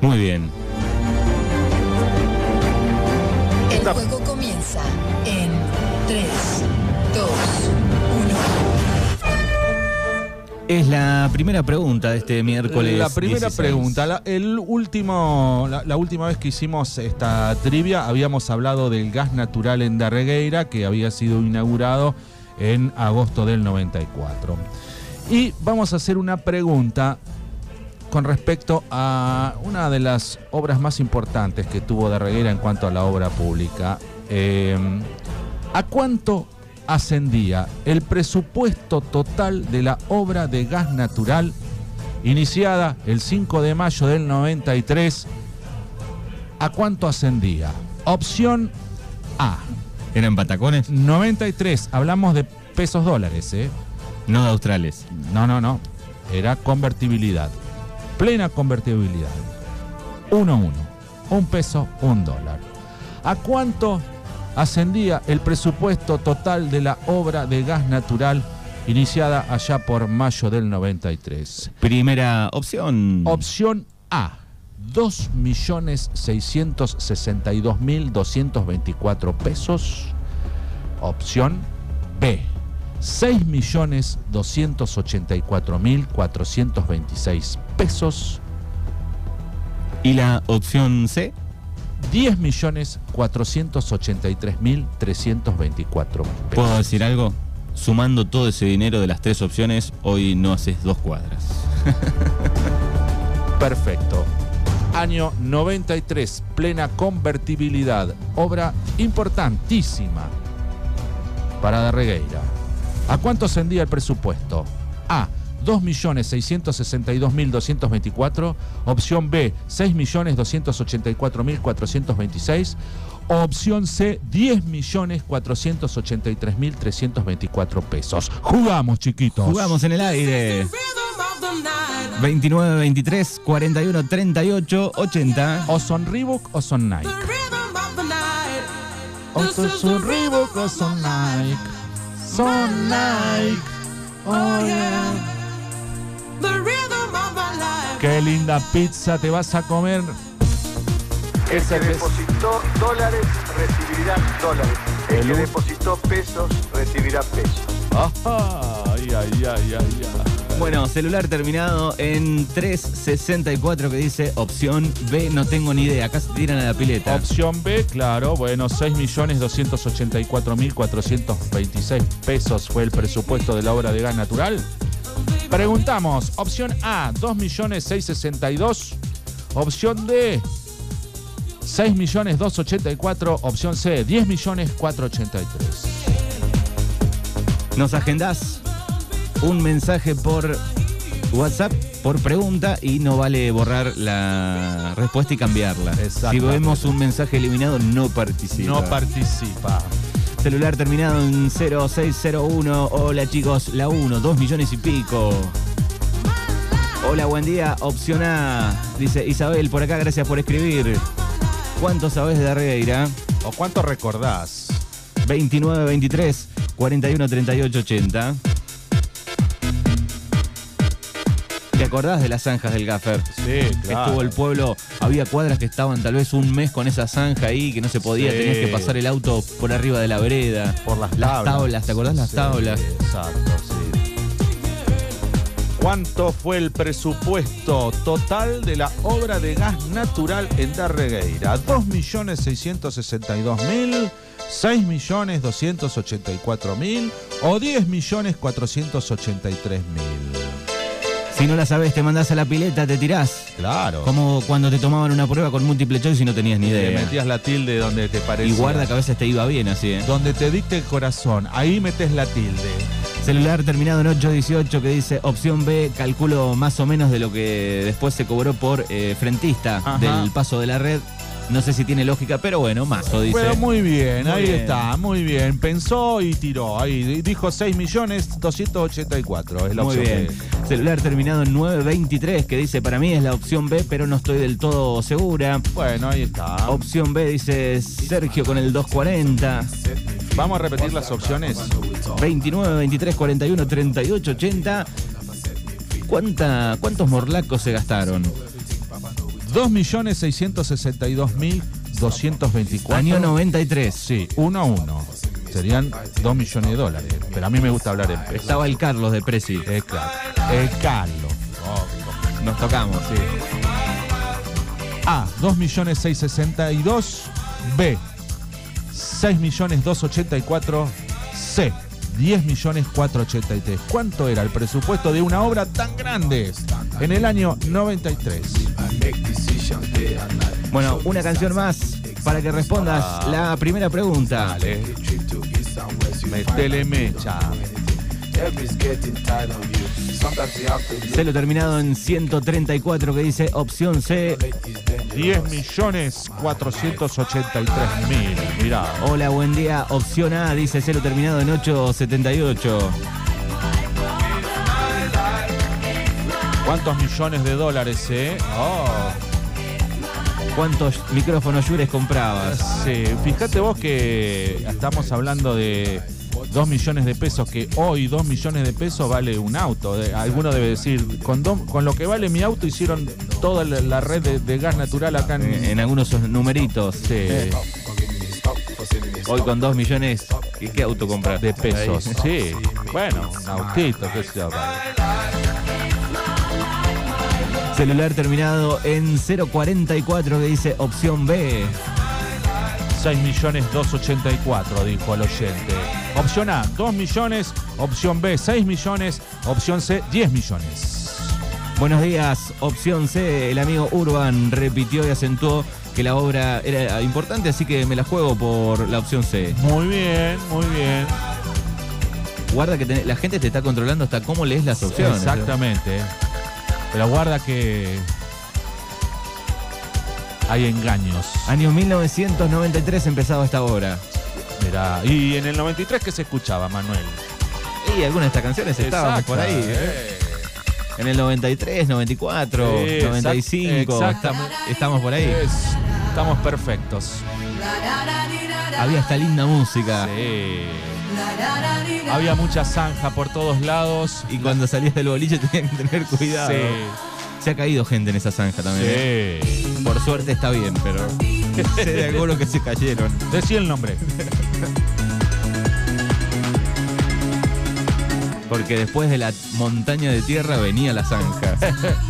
Muy bien. El juego comienza en 3, 2, 1. Es la primera pregunta de este miércoles. La primera 16. pregunta, la, el último, la, la última vez que hicimos esta trivia habíamos hablado del gas natural en Darregueira que había sido inaugurado en agosto del 94. Y vamos a hacer una pregunta con respecto a una de las obras más importantes que tuvo Darregueira en cuanto a la obra pública. Eh, ¿A cuánto ascendía el presupuesto total de la obra de gas natural iniciada el 5 de mayo del 93? ¿A cuánto ascendía? Opción A. ¿Eran patacones? 93, hablamos de pesos dólares, ¿eh? No de australes. No, no, no. Era convertibilidad. Plena convertibilidad. 1 1. Un peso, un dólar. ¿A cuánto ascendía el presupuesto total de la obra de gas natural iniciada allá por mayo del 93? Primera opción. Opción A. 2.662.224 pesos. Opción B. 6.284.426 pesos. ¿Y la opción C? 10.483.324 pesos. ¿Puedo decir algo? Sumando todo ese dinero de las tres opciones, hoy no haces dos cuadras. Perfecto. Año 93, plena convertibilidad. Obra importantísima para Darregueira. ¿A cuánto ascendía el presupuesto? A. 2.662.224. Opción B. 6.284.426. Opción C. 10.483.324 pesos. Jugamos, chiquitos. Jugamos en el aire. 29, 23, 41, 38, 80. O son Reebok o son Nike. O son Reebok o son Nike. Son Nike. Oh, yeah. Qué linda pizza te vas a comer. El que depositó dólares recibirá dólares. El El que depositó pesos recibirá pesos. Ay, ay, ay, ay, ay. Bueno, celular terminado en 364 que dice opción B, no tengo ni idea. Acá se tiran a la pileta. Opción B, claro, bueno, 6.284.426 pesos fue el presupuesto de la obra de gas natural. Preguntamos, opción A, 2.662.000. Opción D, 6.284.000. Opción C, 10.483.000. Nos agendás un mensaje por WhatsApp por pregunta y no vale borrar la respuesta y cambiarla. Si vemos un mensaje eliminado, no participa. No participa. Celular terminado en 0601. Hola chicos, la 1, 2 millones y pico. Hola, buen día. Opción A. Dice Isabel, por acá, gracias por escribir. ¿Cuánto sabes de Darreira? ¿O cuánto recordás? 29, 23, 41, 38, 80. ¿Te acordás de las zanjas del Gaffer? Sí, Que estuvo el pueblo, había cuadras que estaban tal vez un mes con esa zanja ahí, que no se podía, Sí. tenías que pasar el auto por arriba de la vereda. Por las Las tablas. tablas, ¿te acordás las Sí, tablas? Exacto, sí. ¿Cuánto fue el presupuesto total de la obra de gas natural en Darregueira? 2.662.000, 6.284.000 o 10.483.000. Si no la sabes, te mandás a la pileta, te tirás. Claro. Como cuando te tomaban una prueba con múltiple choice y no tenías ni idea. metías la tilde donde te parecía. Y guarda que a veces te iba bien así, ¿eh? Donde te dicte el corazón, ahí metes la tilde. Celular terminado en 818 que dice opción B, calculo más o menos de lo que después se cobró por eh, frentista Ajá. del paso de la red. No sé si tiene lógica, pero bueno, mazo dice. Bueno, muy bien, Muy ahí bien. está, muy bien. Pensó y tiró. Ahí dijo 6 millones 284. Es la Muy opción bien. B. Celular terminado en 923 que dice para mí es la opción B, pero no estoy del todo segura. Bueno, ahí está. Opción B dice Sergio con el 240. Vamos a repetir las opciones. 29, 23, 41, 38, 80. ¿Cuánta, ¿Cuántos morlacos se gastaron? 2.662.224. Año 93. Sí, uno a uno. Serían 2 millones de dólares. Pero a mí me gusta hablar en pesos. Estaba el Carlos de Presi. Eh, claro. Eh, Carlos. Nos tocamos, sí. A, 2.662. B, 6.284. C, 10.483. ¿Cuánto era el presupuesto de una obra tan grande en el año 93? Bueno, una canción más para que respondas la primera pregunta. Dale. Metele mecha. Celo terminado en 134 que dice opción C. 10 millones 483 mil. Mirá. Hola, buen día. Opción A dice celo terminado en 878. ¿Cuántos millones de dólares, eh? Oh. ¿Cuántos micrófonos Yures comprabas? Sí, fíjate vos que estamos hablando de 2 millones de pesos, que hoy 2 millones de pesos vale un auto. Alguno debe decir, con, do- con lo que vale mi auto hicieron toda la, la red de, de gas natural acá en... En, en algunos numeritos. Sí, Hoy con 2 millones, ¿y qué auto compras? de pesos. Ahí. Sí, bueno, un autito, qué sé yo. Celular terminado en 044 que dice opción B. 6 millones 284, dijo el oyente. Opción A, 2 millones. Opción B, 6 millones. Opción C, 10 millones. Buenos días, opción C. El amigo Urban repitió y acentuó que la obra era importante, así que me la juego por la opción C. Muy bien, muy bien. Guarda que la gente te está controlando hasta cómo lees las opciones. Exactamente. Pero guarda que hay engaños. Año 1993 empezaba esta obra. Mirá, y en el 93 que se escuchaba, Manuel. Y algunas de estas canciones estaban por ahí. ¿eh? eh. En el 93, 94, Sí, exact- 95. exactamente. esta- Estamos por ahí. Es- estamos perfectos. Había esta linda música. Sí. Había mucha zanja por todos lados. Y cuando salías del boliche tenías que tener cuidado. Sí. Se ha caído gente en esa zanja también. ¿eh? Por suerte está bien, pero sé de algunos que se cayeron. Decí el nombre. Porque después de la montaña de tierra venía la zanja.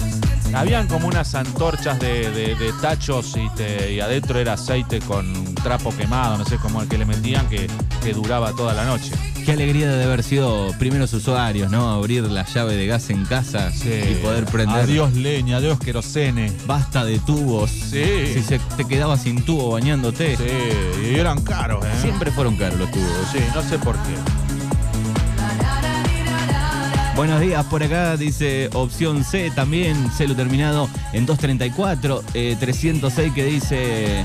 Habían como unas antorchas de, de- de tachos y, te- y adentro era aceite con un trapo quemado, no sé cómo el que le metían, que, que duraba toda la noche. Qué alegría de haber sido primeros usuarios, ¿no? Abrir la llave de gas en casa y poder prender. Adiós leña, adiós querosene. Basta de tubos. Sí. Si se te quedabas sin tubo bañándote. Sí, y eran caros, ¿eh? Siempre fueron caros los tubos. Sí, no sé por qué. Buenos días, por acá dice opción C también, celo terminado en 234, eh, 306 que dice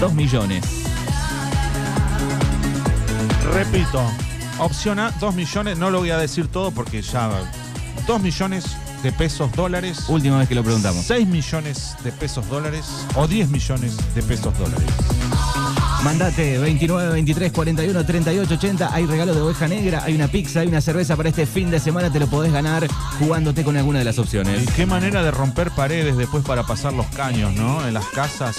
2 millones. Repito, opción A, 2 millones, no lo voy a decir todo porque ya... 2 millones de pesos dólares. Última vez que lo preguntamos. 6 millones de pesos dólares o 10 millones de pesos dólares. Mandate 29, 23, 41, 38, 80. Hay regalo de oveja negra, hay una pizza, hay una cerveza para este fin de semana. Te lo podés ganar jugándote con alguna de las Y opciones. qué manera de romper paredes después para pasar los caños, ¿no? En las casas.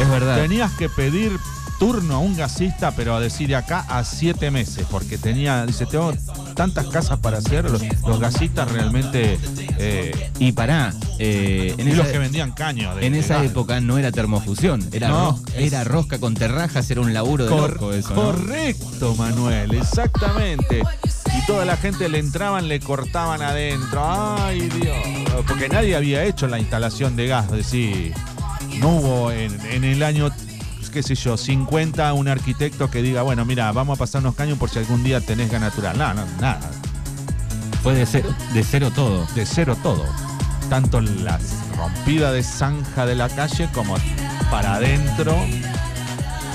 Es verdad. Tenías que pedir turno a un gasista, pero a decir de acá a siete meses, porque tenía, dice, tengo tantas casas para hacer, los, los gasistas realmente, eh, Y pará, eh, en y los que vendían caños. en esa gas. época no era termofusión, era, No, ros- es- era rosca con terrajas, era un laburo de Cor- loco eso. ¿no? Correcto, Manuel, exactamente. Y toda la gente le entraban, le cortaban adentro. Ay, Dios. Porque nadie había hecho la instalación de gas. Es decir, no hubo en, en el año, qué sé yo, 50 un arquitecto que diga, bueno, mira, vamos a pasar unos caños por si algún día tenés gas natural. No, no, nada. Fue de cero, de cero todo. De cero todo. Tanto la rompida de zanja de la calle como para adentro.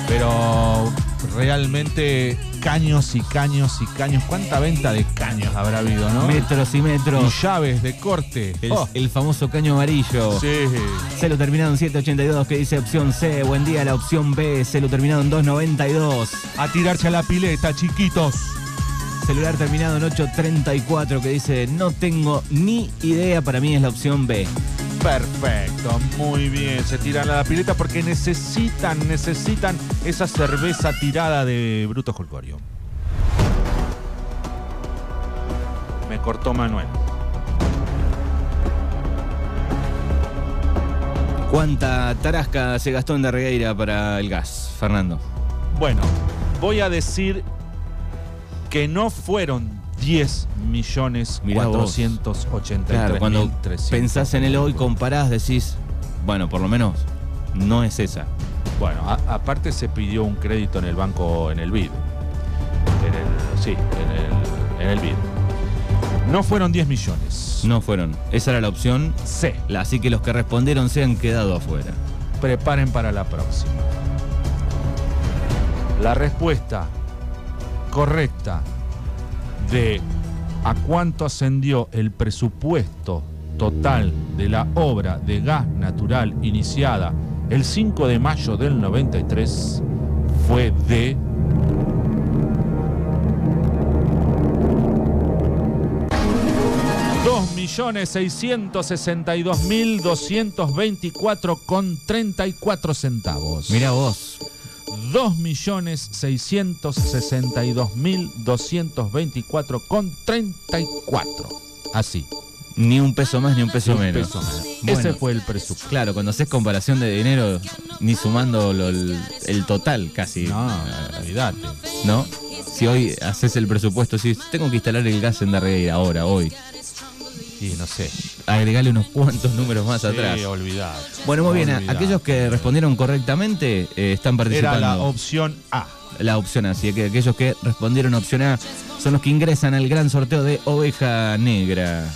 Pero realmente caños y caños y caños. ¿Cuánta venta de caños habrá habido, no? Metros y metros. Y llaves de corte. El, Oh, el famoso caño amarillo. sí. Celo terminado en 782 que dice opción C. Buen día, la opción B. Celo terminado en 292. A tirarse a la pileta, chiquitos. Celular terminado en 834 que dice no tengo ni idea. Para mí es la opción B. Perfecto, muy bien. Se tiran a la pileta porque necesitan, necesitan esa cerveza tirada de Bruto Jolcorio. Me cortó Manuel. ¿Cuánta tarasca se gastó en Darregueira para el gas, Fernando? Bueno, voy a decir que no fueron 10 millones Mirá vos. 483 Claro, cuando mil 300. pensás en el hoy, comparás, decís, bueno, por lo menos no es esa. Bueno, a- aparte se pidió un crédito en el banco, en el BID. En el, sí, en el, en el BID. No fueron 10 millones. No fueron. Esa era la opción. C. La- Así que los que respondieron se han quedado afuera. Preparen para la próxima. La respuesta correcta de a cuánto ascendió el presupuesto total de la obra de gas natural iniciada el 5 de mayo del 93 fue de millones seiscientos sesenta y dos mil doscientos veinticuatro con treinta y cuatro centavos. Mira vos. 2.662.224 con 34. Así. Ni un peso más ni un peso Un menos. peso menos. Bueno. Ese fue el presupuesto. Claro, cuando haces comparación de dinero, ni sumando lo- el, el total casi. No, olvídate. ¿No? Si hoy haces el presupuesto, si tengo que instalar el gas en Darregueira ahora, hoy, Y no sé. Agregale unos cuantos números más atrás. Sí, olvidate. Bueno, muy bien. Aquellos que respondieron correctamente eh, están Era participando. la opción A. la opción A. Así que aquellos que respondieron opción A son los que ingresan al gran sorteo de Oveja Negra.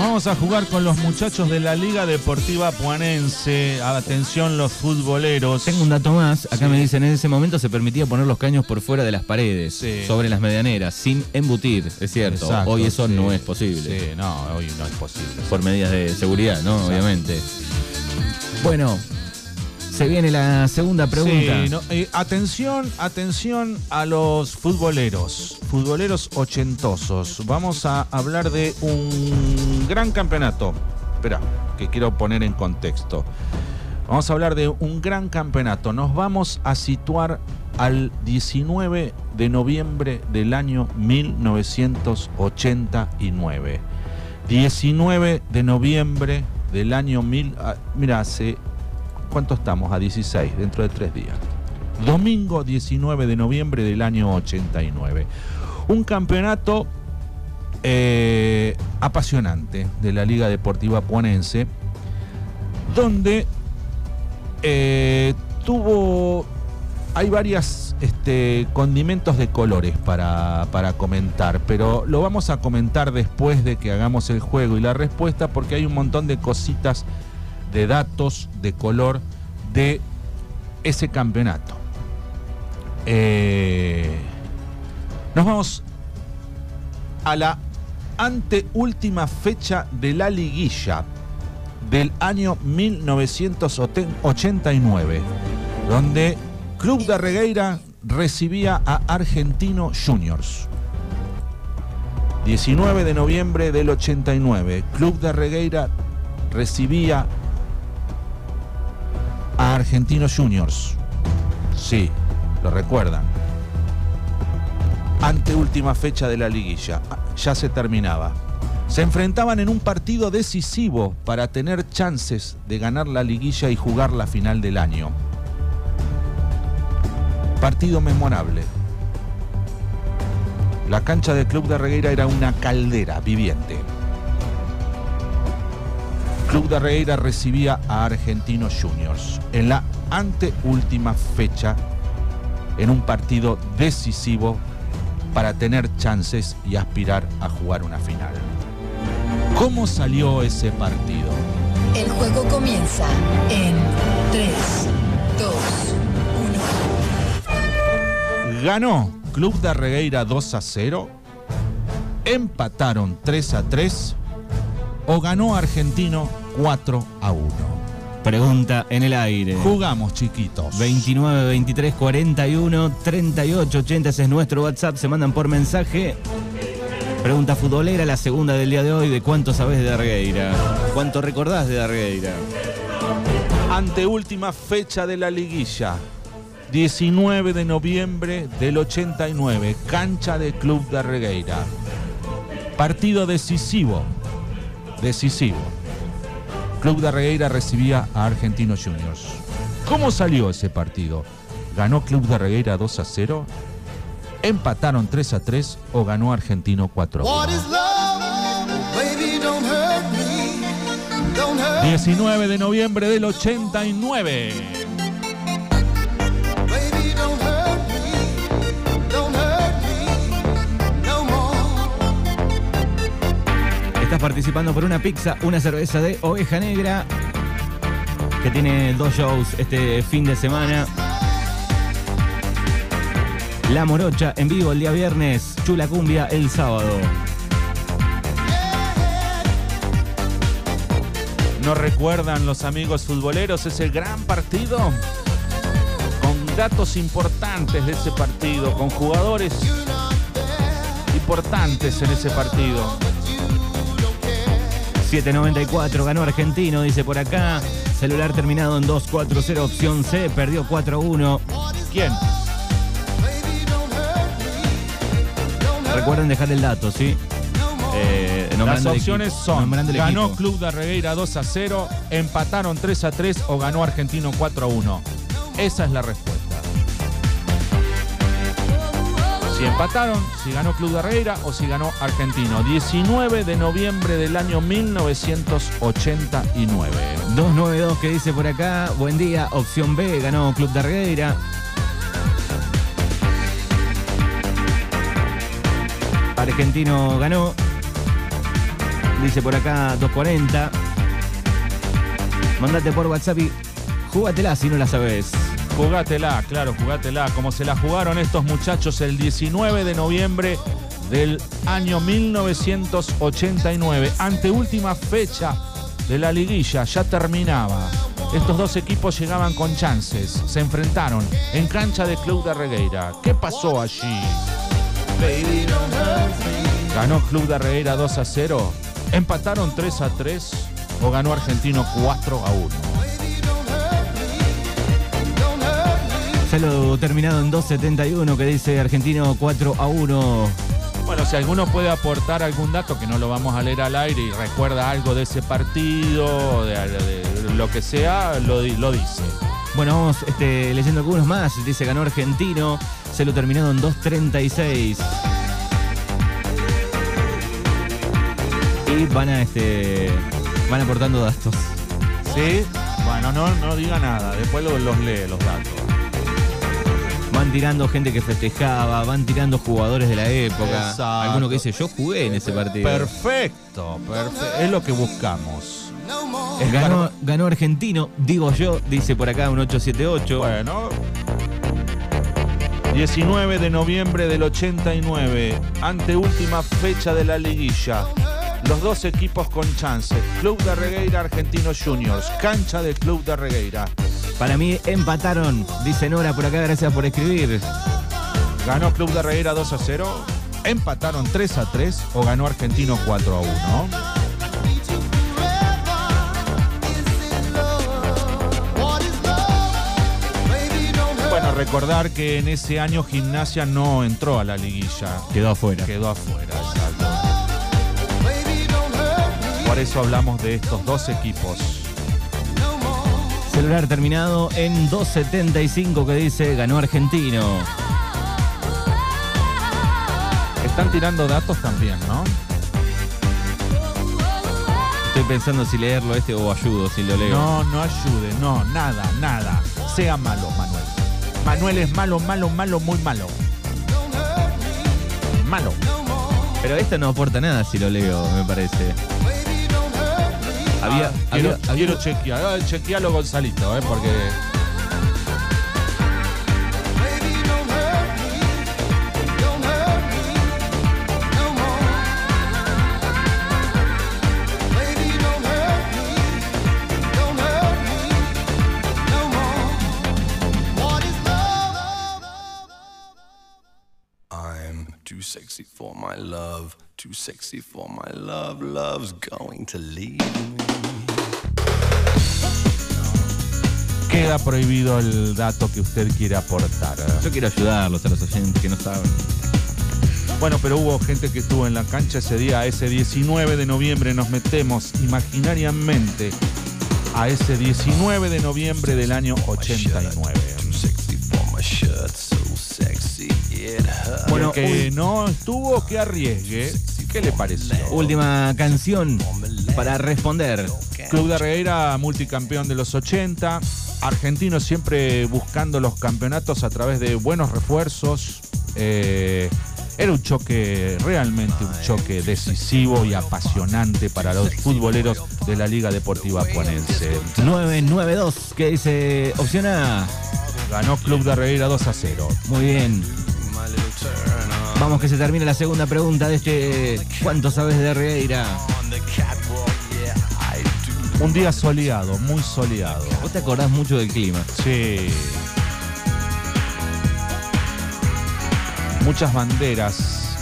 Nos vamos a jugar con los muchachos de la Liga Deportiva Puanense. Atención, los futboleros. Tengo un dato más. Acá Sí. me dicen, en ese momento se permitía poner los caños por fuera de las paredes, Sí. sobre las medianeras, sin embutir. Es cierto. Exacto, hoy eso sí. no es posible. Sí, no, hoy no es posible. Por medidas de seguridad, ¿no? Exacto. Obviamente. Bueno, se viene la segunda pregunta. Sí, no, eh, atención, atención a los futboleros, futboleros ochentosos. Vamos a hablar de un gran campeonato. Espera, que quiero poner en contexto. Vamos a hablar de un gran campeonato. Nos vamos a situar al 19 de noviembre del año 1989. 19 de noviembre del año 1000. ah, Mira, hace ¿Cuánto estamos? A 16, dentro de tres días. Domingo 19 de noviembre del año 89. Un campeonato eh, apasionante de la Liga Deportiva Puanense, donde eh, tuvo... Hay varias este, condimentos de colores para comentar, pero lo vamos a comentar después de que hagamos el juego y la respuesta, porque hay un montón de cositas de datos de color de ese campeonato. Eh, nos vamos a la anteúltima fecha de la liguilla del año 1989, donde Club de Regueira recibía a Argentino Juniors. 19 de noviembre del 89, Club de Regueira recibía a Argentinos Juniors. Sí, lo recuerdan. Anteúltima fecha de la liguilla. Ah, Ya se terminaba. Se enfrentaban en un partido decisivo para tener chances de ganar la liguilla y jugar la final del año. Partido memorable. La cancha del Club de Regueira era una caldera viviente. Club de Regueira recibía a Argentinos Juniors en la anteúltima fecha en un partido decisivo para tener chances y aspirar a jugar una final. ¿Cómo salió ese partido? El juego comienza en 3, 2, 1. Ganó Club de Regueira 2 a 0, empataron 3 a 3 o ganó Argentino 4 a 1. Pregunta en el aire. Jugamos, chiquitos. 29 23 41 38 80 ese es nuestro WhatsApp. Se mandan por mensaje. Pregunta futbolera, la segunda del día de hoy. ¿De cuánto sabes de Dargueira? ¿Cuánto recordás de Dargueira? Anteúltima fecha de la liguilla. 19 de noviembre del 89. Cancha de Club de Regueira. Partido decisivo. Decisivo. Club de Regueira recibía a Argentinos Juniors. ¿Cómo salió ese partido? ¿Ganó Club de Regueira 2 a 0? ¿Empataron 3 a 3 o ganó Argentino 4 a 1? 19 de noviembre del 89. Participando por una pizza, una cerveza de oveja negra que tiene dos shows este fin de semana. La Morocha en vivo el día viernes, Chula Cumbia el sábado. ¿No recuerdan los amigos futboleros ese gran partido? Con datos importantes de ese partido, con jugadores importantes en ese partido. 794 ganó Argentino, dice por acá. Celular terminado en 240, opción C, perdió 4-1. ¿Quién? Recuerden dejar el dato, ¿sí? Eh, Las opciones equipo, son, ganó equipo. Club de Regueira 2 a 0, empataron 3 a 3 o ganó Argentino 4 a 1. Esa es la respuesta. Si empataron, si ganó Club de Regueira o si ganó Argentino. 19 de noviembre del año 1989. 292 que dice por acá, buen día, opción B, ganó Club de Argueira. Argentino ganó. Dice por acá 240. Mandate por WhatsApp y júgatela si no la sabes. Jugátela, claro, jugátela, como se la jugaron estos muchachos el 19 de noviembre del año 1989, anteúltima fecha de la liguilla, ya terminaba. Estos dos equipos llegaban con chances, se enfrentaron en cancha de Club de Regueira. ¿Qué pasó allí? ¿Ganó Club de Regueira 2 a 0? ¿Empataron 3 a 3 o ganó Argentino 4 a 1? Saludo terminado en 271 que dice Argentino 4 a 1. Bueno, si alguno puede aportar algún dato que no lo vamos a leer al aire y recuerda algo de ese partido, de, de lo que sea, lo, di- lo dice. Bueno, vamos este, leyendo algunos más. Dice ganó Argentino. Se lo terminado en 2.36. Y van a este. Van aportando datos. ¿Sí? Bueno, no, no diga nada, después lo- los lee los datos. Van tirando gente que festejaba, van tirando jugadores de la época. Exacto. Alguno que dice, yo jugué en ese partido. Perfecto, perfecto. Es lo que buscamos. Ganó, ganó Argentino, digo yo, dice por acá un 878. Bueno. 19 de noviembre del 89, anteúltima fecha de la liguilla. Los dos equipos con chance. Club de Regueira, Argentinos Juniors. Cancha de Club de Regueira. Para mí empataron, dice Nora por acá, gracias por escribir. Ganó Club de Regueira 2 a 0. Empataron 3 a 3 o ganó Argentino 4 a 1. Bueno, recordar que en ese año Gimnasia no entró a la liguilla. Quedó afuera. Quedó afuera, exacto. Por eso hablamos de estos dos equipos. Celular terminado en 275 que dice ganó Argentino. Están tirando datos también, ¿no? Estoy pensando si leerlo este o ayudo si lo leo. No, no ayude, no, nada, nada. Sea malo, Manuel. Manuel es malo, malo, malo, muy malo. Malo. Pero esto no aporta nada si lo leo, me parece. Había, Ah, había- quiero, había- quiero chequear. Ah, chequealo, Gonzalito, ¿eh? porque. Too sexy for my love. Love's going to leave me. Queda prohibido el dato que usted quiere aportar. Yo quiero ayudarlos a los oyentes que no saben. Bueno, pero hubo gente que estuvo en la cancha ese día, ese 19 de noviembre. Nos metemos imaginariamente a ese 19 de noviembre del año 89. Too sexy for my shirt. So sexy it hurts. Bueno, Bueno, que no estuvo, que arriesgue. ¿Qué le pareció? Última canción para responder. Club de Regueira, multicampeón de los 80. Argentino siempre buscando los campeonatos a través de buenos refuerzos. Eh, era un choque, realmente un choque decisivo y apasionante para los futboleros de la Liga Deportiva Ponense. 992, que dice opción A. Ganó Club de Regueira 2 a 0. Muy bien. Vamos que se termina la segunda pregunta de este ¿Cuánto sabes de do. Un día soleado, muy soleado. Vos te acordás mucho del clima. Sí. Muchas banderas.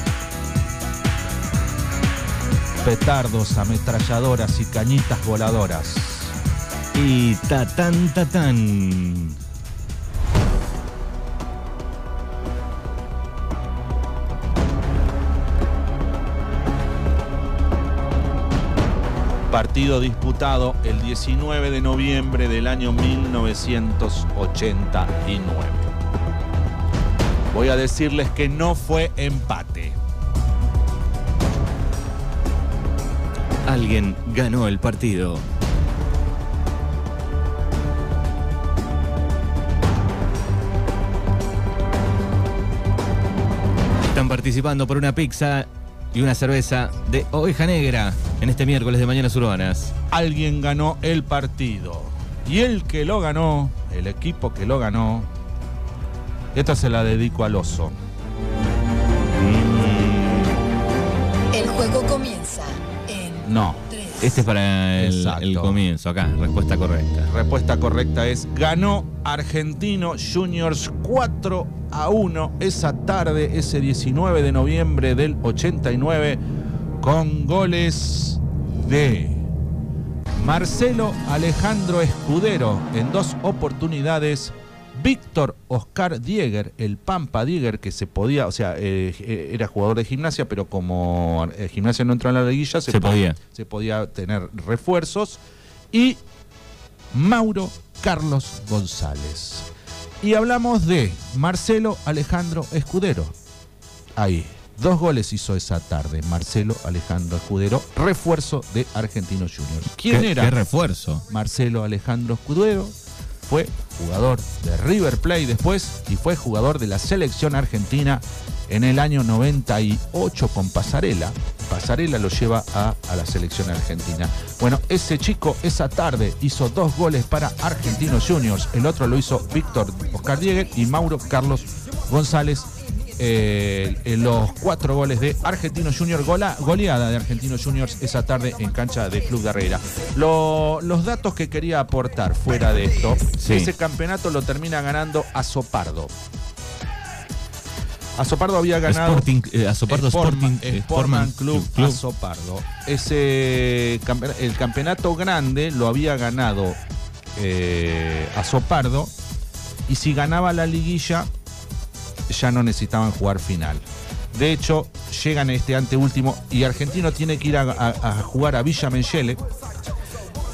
Petardos, ametralladoras y cañitas voladoras. Y ta tan Partido disputado el 19 de noviembre del año 1989. Voy a decirles que no fue empate. Alguien ganó el partido. Están participando por una pizza y una cerveza de oveja negra en este miércoles de Mañanas Urbanas. Alguien ganó el partido. Y el que lo ganó, el equipo que lo ganó, esta se la dedico al oso. El juego comienza en No. 3, Este es para el, el comienzo, acá, respuesta correcta. Respuesta correcta es ganó Argentino Juniors 4 a 1 esa tarde, ese 19 de noviembre del 89, con goles de Marcelo Alejandro Escudero en dos oportunidades. Víctor Oscar Dieger, el Pampa Dieger, que se podía, o sea, eh, eh, era jugador de gimnasia, pero como eh, gimnasia no entró en la liguilla, Se podía. se podía tener refuerzos. Y Mauro Carlos González. Y hablamos de Marcelo Alejandro Escudero. Ahí, dos goles hizo esa tarde Marcelo Alejandro Escudero, refuerzo de Argentinos Juniors. ¿Quién ¿Qué, era? qué refuerzo? Marcelo Alejandro Escudero fue jugador de River Plate después y fue jugador de la selección argentina en el año 98 con Pasarela. Pasarela lo lleva a, a la selección argentina. Bueno, ese chico esa tarde hizo dos goles para Argentinos Juniors. El otro lo hizo Víctor Oscar Dieguer y Mauro Carlos González. Eh, los cuatro goles de Argentinos Juniors, gola- goleada de Argentinos Juniors esa tarde en cancha de Club de Herrera. Lo- los datos que quería aportar fuera de esto, Sí. ese campeonato lo termina ganando Azopardo. Azopardo había ganado Sporting, eh, Azopardo Sportman, eh, Sportman Sportman Club, Club. Azopardo. Ese el campeonato grande lo había ganado eh, Azopardo y si ganaba la liguilla ya no necesitaban jugar final. De hecho, llegan a este anteúltimo y Argentino tiene que ir a, jugar a Villa Menchele.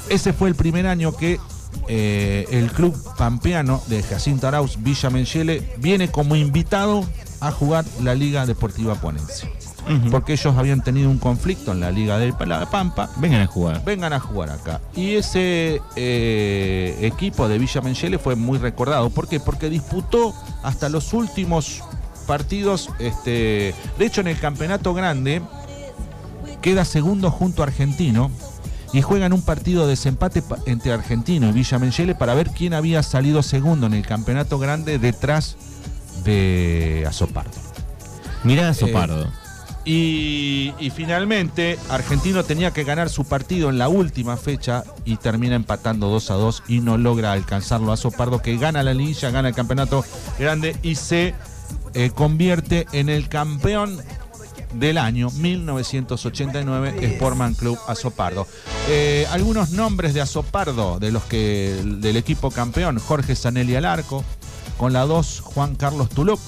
Ese fue el primer año que eh, el club pampeano de Jacinto Arauz, Villa Menchele, viene como invitado a jugar la Liga Deportiva Ponense. Porque ellos habían tenido un conflicto en la Liga de La Pampa Vengan a jugar. vengan a jugar acá. Y ese eh, equipo de Villa Menchele fue muy recordado. ¿Por qué? Porque disputó hasta los últimos partidos. Este, de hecho, en el campeonato grande queda segundo junto a Argentino y juegan un partido de desempate pa- entre Argentino y Villa Menchele para ver quién había salido segundo en el campeonato grande detrás de Azopardo. Mirá a Sopardo. Y, y finalmente, Argentino tenía que ganar su partido en la última fecha y termina empatando 2 a 2 y no logra alcanzarlo a Sopardo, que gana la liguilla, gana el campeonato grande y se eh, convierte en el campeón del año 1989, Sportman Club Azopardo. Eh, algunos nombres de Azopardo, de los que del equipo campeón, Jorge Sanelli al arco, con la 2 Juan Carlos Tuluc,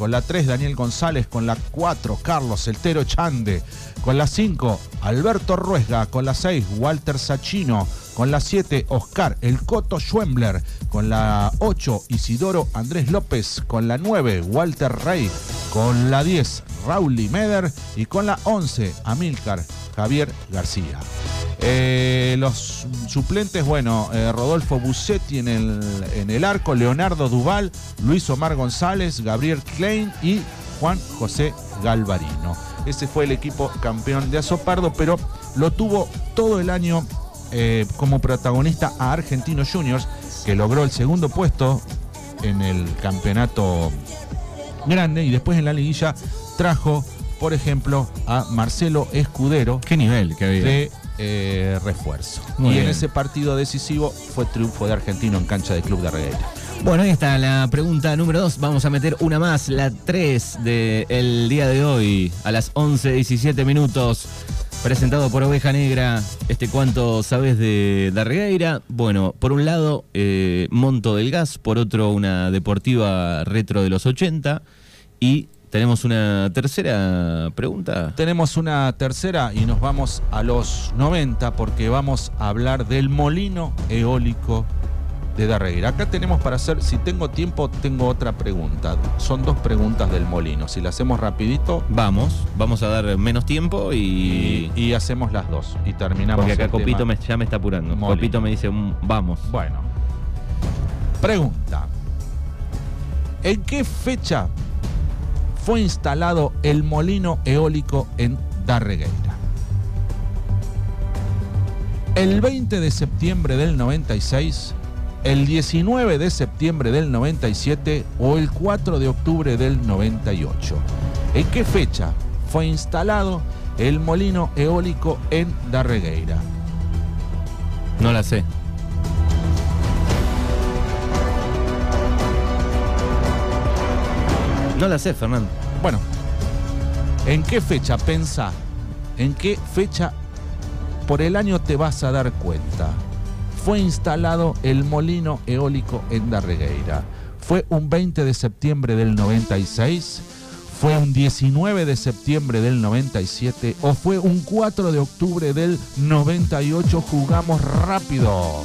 con la 3 Daniel González, con la 4 Carlos Eltero Chande, con la 5 Alberto Ruesga, con la 6 Walter Sachino, con la 7 Oscar El Coto Schwembler, con la 8 Isidoro Andrés López, con la 9 Walter Rey, con la 10 Rauli Meder y con la 11 Amílcar Javier García. Eh, los suplentes, bueno, eh, Rodolfo Bussetti en el, en el arco, Leonardo Duval, Luis Omar González, Gabriel Klein y Juan José Galvarino. Ese fue el equipo campeón de Azopardo, pero lo tuvo todo el año eh, como protagonista a Argentinos Juniors, que logró el segundo puesto en el campeonato grande y después en la liguilla trajo, por ejemplo, a Marcelo Escudero Qué nivel que había. de eh, refuerzo. Muy y en ese partido decisivo fue triunfo de Argentino en cancha de Club de Regueira. Bueno, ahí está la pregunta número 2. Vamos a meter una más, la 3 del día de hoy, a las 11.17 minutos. Presentado por Oveja Negra, este cuánto sabes de Darregueira. Bueno, por un lado, eh, Monto del Gas, por otro, una deportiva retro de los 80. Y tenemos una tercera pregunta. Tenemos una tercera y nos vamos a los 90 porque vamos a hablar del molino eólico de Darreguera. Acá tenemos para hacer, si tengo tiempo, tengo otra pregunta. Son dos preguntas del molino. Si la hacemos rapidito Vamos, vamos a dar menos tiempo y. y, y hacemos las dos y terminamos. porque acá el Copito tema. me, ya me está apurando. Molino. Copito me dice, "Mm, vamos. Bueno. Pregunta. ¿En qué fecha fue instalado el molino eólico en Darregueira? ¿El 20 de septiembre del 96, el 19 de septiembre del 97 o el 4 de octubre del 98? ¿En qué fecha fue instalado el molino eólico en Darregueira? No la sé. No la sé, Fernando. Bueno, ¿en qué fecha? Pensá. ¿En qué fecha por el año te vas a dar cuenta? Fue instalado el molino eólico en Darregueira. ¿Fue un 20 de septiembre del 96? ¿Fue un 19 de septiembre del 97? ¿O fue un 4 de octubre del 98? Jugamos rápido.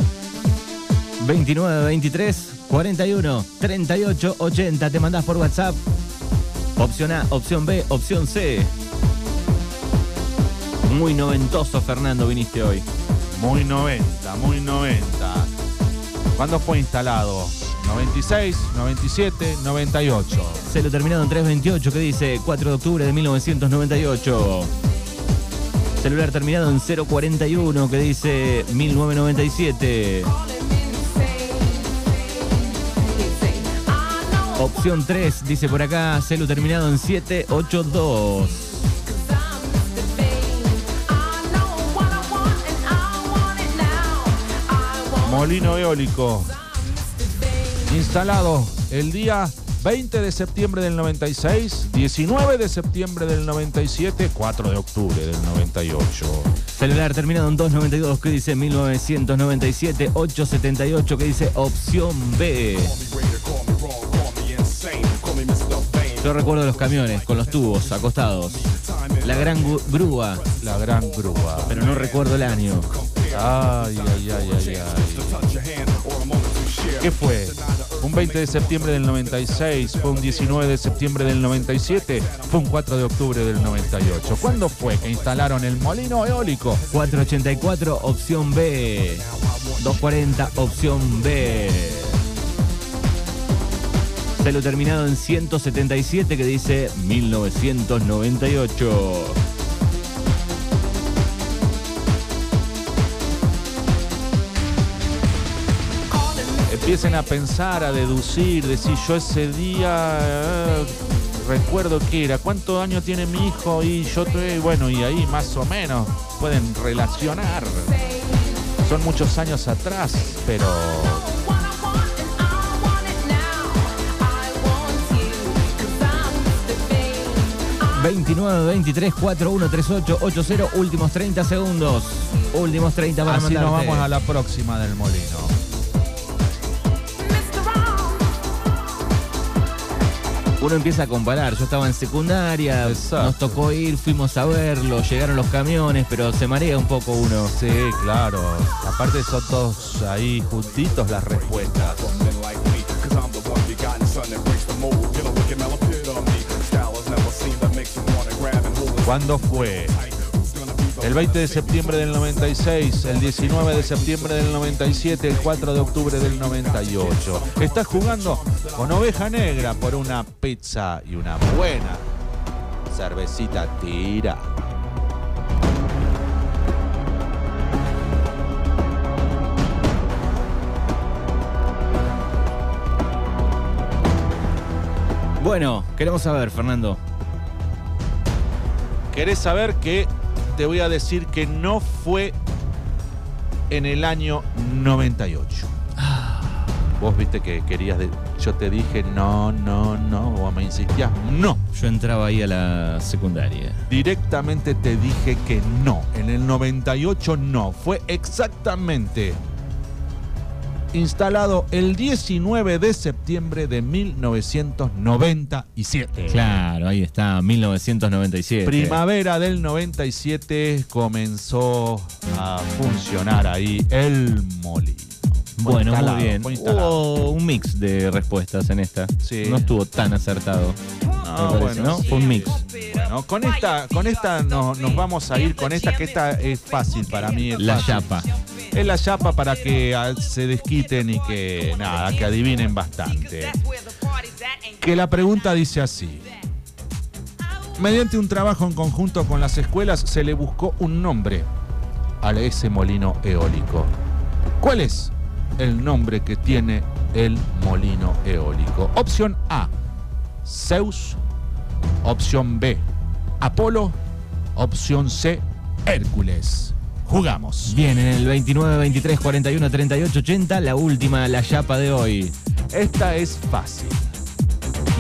29, 23, 41, 38, 80. Te mandás por WhatsApp. Opción A, opción B, opción C. Muy noventoso, Fernando, viniste hoy. Muy 90, muy 90. ¿Cuándo fue instalado? 96, 97, 98. Celo terminado en 328, que dice 4 de octubre de 1998. Celular terminado en 041, que dice 1997. Opción 3, dice por acá, celu terminado en 782. Molino eólico. Instalado el día 20 de septiembre del 96, 19 de septiembre del 97, 4 de octubre del 98. Celular terminado en 292, que dice 1997. 878, que dice opción B. Yo recuerdo los camiones con los tubos acostados. La gran grúa, La gran grúa. pero no recuerdo el año. Ay, ay, ay, ay, ay. ¿Qué fue? ¿Un 20 de septiembre del 96? ¿Fue un 19 de septiembre del 97? ¿Fue un 4 de octubre del 98? ¿Cuándo fue que instalaron el molino eólico? 484, opción B. 240, opción B. Celo terminado en 177 que dice 1998. Empiecen a pensar, a deducir, decir yo ese día eh, recuerdo que era, cuántos años tiene mi hijo y yo tuve, bueno, y ahí más o menos pueden relacionar. Son muchos años atrás, pero 29 23 4138 80 últimos 30 segundos. Últimos 30 para Así nos vamos a la próxima del molino. Uno empieza a comparar. Yo estaba en secundaria, Exacto. nos tocó ir, fuimos a verlo, llegaron los camiones, pero se marea un poco uno. Sí, claro. Aparte son todos ahí juntitos las respuestas. ¿Cuándo fue? El 20 de septiembre del 96, el 19 de septiembre del 97, el 4 de octubre del 98. Estás jugando con Oveja Negra por una pizza y una buena cervecita tira. Bueno, queremos saber, Fernando. ¿Querés saber que te voy a decir que no fue en el año 98? Vos viste que querías, de- yo te dije no, no, no, vos me insistías no. Yo entraba ahí a la secundaria. Directamente te dije que no, en el 98 no, fue exactamente instalado el 19 de septiembre de 1997. Claro, ahí está, 1997. Primavera del 97 comenzó a funcionar ahí el molino. Fue Bueno, muy bien. Hubo un mix de respuestas en esta. Sí. No estuvo tan acertado. me parece, bueno, ¿no? Fue un mix. Bueno, con esta, con esta no- nos vamos a ir con esta, que esta es fácil para mí. es La fácil. chapa. Es la chapa para que ah, se desquiten y que nada, que adivinen bastante. Que la pregunta dice así. Mediante un trabajo en conjunto con las escuelas se le buscó un nombre a ese molino eólico. ¿Cuál es el nombre que tiene el molino eólico? Opción A, Zeus. Opción B, Apolo. Opción C, Hércules. Jugamos. Bien, en el 29, 23, 41, 38, 80, la última, la chapa de hoy. Esta es fácil.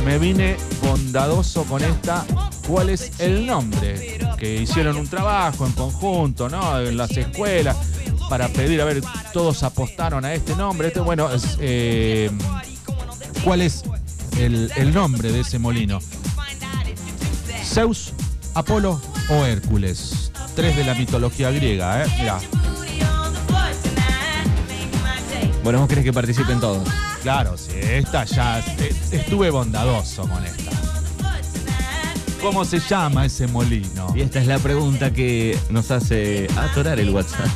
Me vine bondadoso con esta. ¿Cuál es el nombre? Que hicieron un trabajo en conjunto, ¿no? En las escuelas para pedir, a ver, todos apostaron a este nombre. Este, bueno, eh, ¿cuál es el, el nombre de ese molino? ¿Zeus, Apolo o Hércules? Tres de la mitología griega, ¿eh? Mirá. Bueno, vos querés que participen todos. Claro, sí, esta ya eh, estuve bondadoso con esta. ¿Cómo se llama ese molino? Y esta es la pregunta que nos hace atorar el WhatsApp.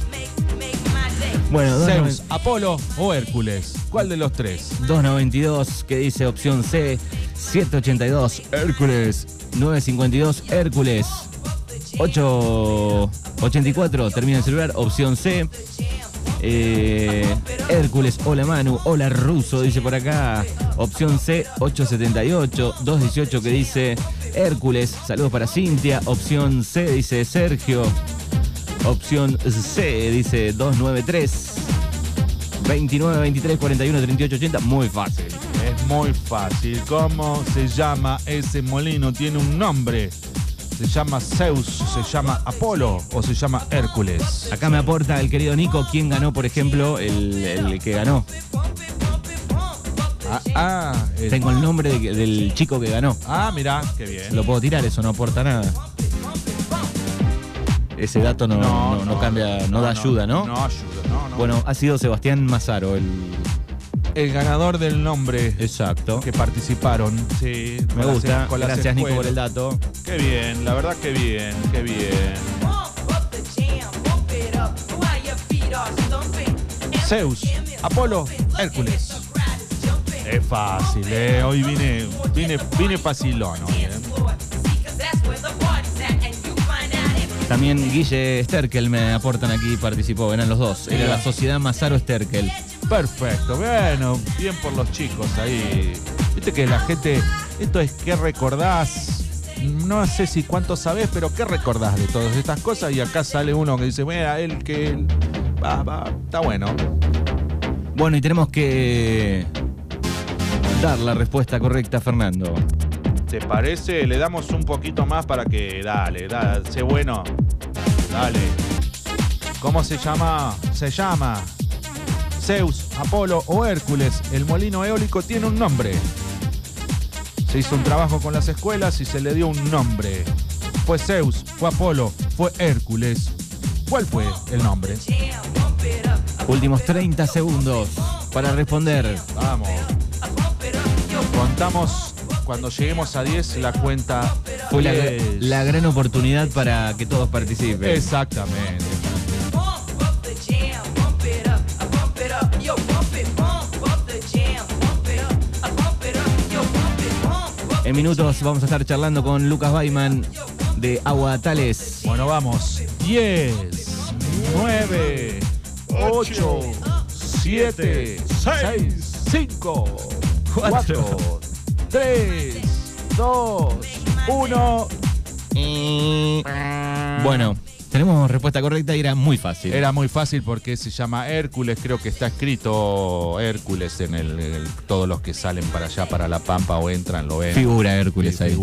Bueno, Zeus, Apolo o Hércules. ¿Cuál de los tres? 292 que dice opción C, 782 Hércules, 952 Hércules, 884 termina el celular, opción C. Eh, Hércules, hola Manu, hola Ruso, dice por acá. Opción C, 878, 218 que dice Hércules, saludos para Cintia. Opción C dice Sergio. Opción C dice 293. 29, 23, 41, 38, 80. Muy fácil. Es muy fácil. ¿Cómo se llama ese molino? Tiene un nombre. ¿Se llama Zeus? ¿Se llama Apolo? ¿O se llama Hércules? Acá me aporta el querido Nico quién ganó, por ejemplo, el, el que ganó. Ah, ah, el- Tengo el nombre de- del chico que ganó. ah mirá, qué bien. Lo puedo tirar, eso no aporta nada. Ese dato no, no- no cambia, no, da ayuda, ¿no? No ayuda, no, no. Bueno, ha sido Sebastián Mazaro el. El ganador del nombre Exacto. que participaron. Sí, Me con las- gusta. las Gracias, Nico, por el dato. Qué bien, la verdad que bien, qué bien. Zeus, Apolo, Hércules. Es fácil, eh. Hoy vine, vine, vine facilón hoy, eh. También Guille Sterkel me aportan aquí, participó, eran los dos. Era la sociedad Mazaro Sterkel. Perfecto, bueno, bien por los chicos ahí. Viste que la gente, esto es que recordás. No sé si cuánto sabés, pero ¿qué recordás de todas estas cosas? Y acá sale uno que dice, mira, él que él. Va, va, está bueno. Bueno, y tenemos que dar la respuesta correcta, Fernando. ¿Te parece? Le damos un poquito más para que. Dale, dale, sé bueno. Dale. ¿Cómo se llama? Se llama Zeus, Apolo o Hércules. El molino eólico tiene un nombre. Se hizo un trabajo con las escuelas y se le dio un nombre. Fue Zeus, fue Apolo, fue Hércules. ¿Cuál fue el nombre? Últimos 30 segundos para responder. Vamos. Contamos cuando lleguemos a 10 la cuenta. Fue la, 10. la gran oportunidad para que todos participen. Exactamente. En minutos vamos a estar charlando con Lucas Baiman de Aguatales. Bueno, vamos. 10, 9, 8, 7, 6, 5, 4, 3, 2, 1. Bueno, tenemos respuesta correcta y era muy fácil. Era muy fácil porque se llama Hércules, creo que está escrito Hércules en el, el- todos los que salen para allá, para La Pampa o entran, lo ven. Figura Hércules ahí. figura.